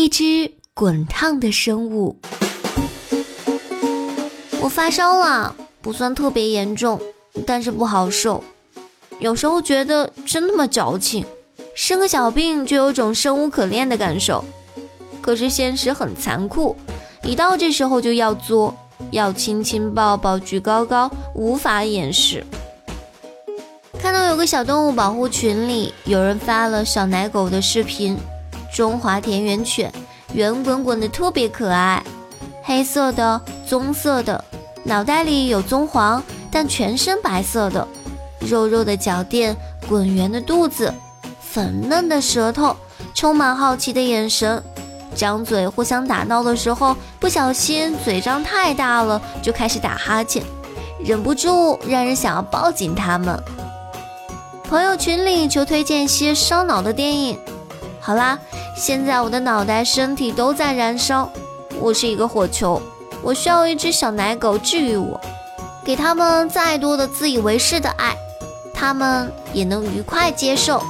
一只滚烫的生物。我发烧了，不算特别严重，但是不好受。有时候觉得真那么矫情，生个小病就有种生无可恋的感受。可是现实很残酷，一到这时候就要作，要亲亲抱抱举高高，无法掩饰。看到有个小动物保护群里有人发了小奶狗的视频，中华田园犬，圆滚滚的，特别可爱，黑色的、棕色的。脑袋里有棕黄，但全身白色的，肉肉的脚垫，滚圆的肚子，粉嫩的舌头，充满好奇的眼神，张嘴互相打闹的时候，不小心嘴张太大了，就开始打哈欠，忍不住让人想要抱紧他们。朋友群里求推荐一些烧脑的电影。好啦，现在我的脑袋、身体都在燃烧，我是一个火球。我需要一只小奶狗治愈我，给他们再多的自以为是的爱，他们也能愉快接受。